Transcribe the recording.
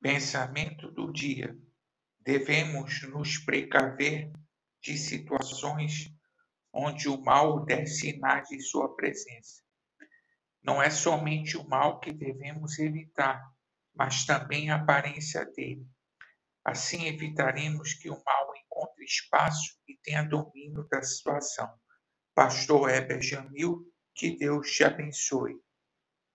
Pensamento do dia: devemos nos precaver de situações onde o mal der sinais de sua presença. Não é somente o mal que devemos evitar, mas também a aparência dele. Assim evitaremos que o mal encontre espaço e tenha domínio da situação. Pastor Heber Jamil, que Deus te abençoe.